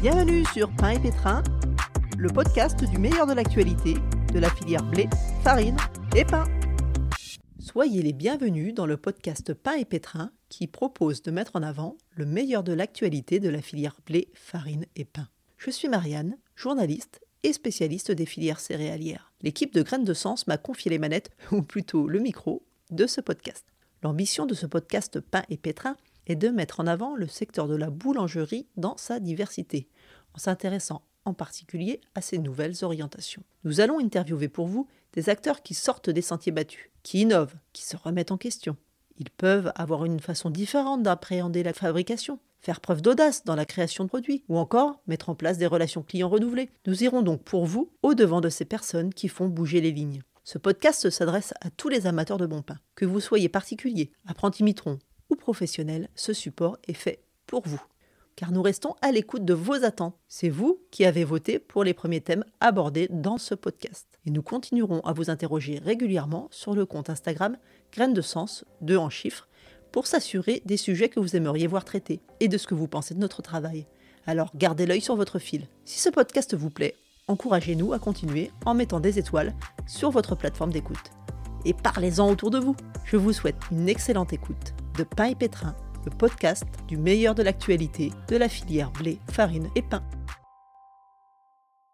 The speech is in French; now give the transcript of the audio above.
Bienvenue sur Pain et Pétrin, le podcast du meilleur de l'actualité de la filière blé, farine et pain. Soyez les bienvenus dans le podcast Pain et Pétrin qui propose de mettre en avant le meilleur de l'actualité de la filière blé, farine et pain. Je suis Marianne, journaliste et spécialiste des filières céréalières. L'équipe de Graines de Sens m'a confié les manettes, ou plutôt le micro, de ce podcast. L'ambition de ce podcast Pain et Pétrin est de mettre en avant le secteur de la boulangerie dans sa diversité, en s'intéressant en particulier à ses nouvelles orientations. Nous allons interviewer pour vous des acteurs qui sortent des sentiers battus, qui innovent, qui se remettent en question. Ils peuvent avoir une façon différente d'appréhender la fabrication, faire preuve d'audace dans la création de produits, ou encore mettre en place des relations clients renouvelées. Nous irons donc pour vous au devant de ces personnes qui font bouger les lignes. Ce podcast s'adresse à tous les amateurs de bon pain. Que vous soyez particulier, apprenti mitron professionnel, ce support est fait pour vous. Car nous restons à l'écoute de vos attentes. C'est vous qui avez voté pour les premiers thèmes abordés dans ce podcast. Et nous continuerons à vous interroger régulièrement sur le compte Instagram Graines de Sens, 2 en chiffres, pour s'assurer des sujets que vous aimeriez voir traités et de ce que vous pensez de notre travail. Alors gardez l'œil sur votre fil. Si ce podcast vous plaît, encouragez-nous à continuer en mettant des étoiles sur votre plateforme d'écoute. Et parlez-en autour de vous. Je vous souhaite une excellente écoute de Pain et Pétrin, le podcast du meilleur de l'actualité de la filière blé, farine et pain.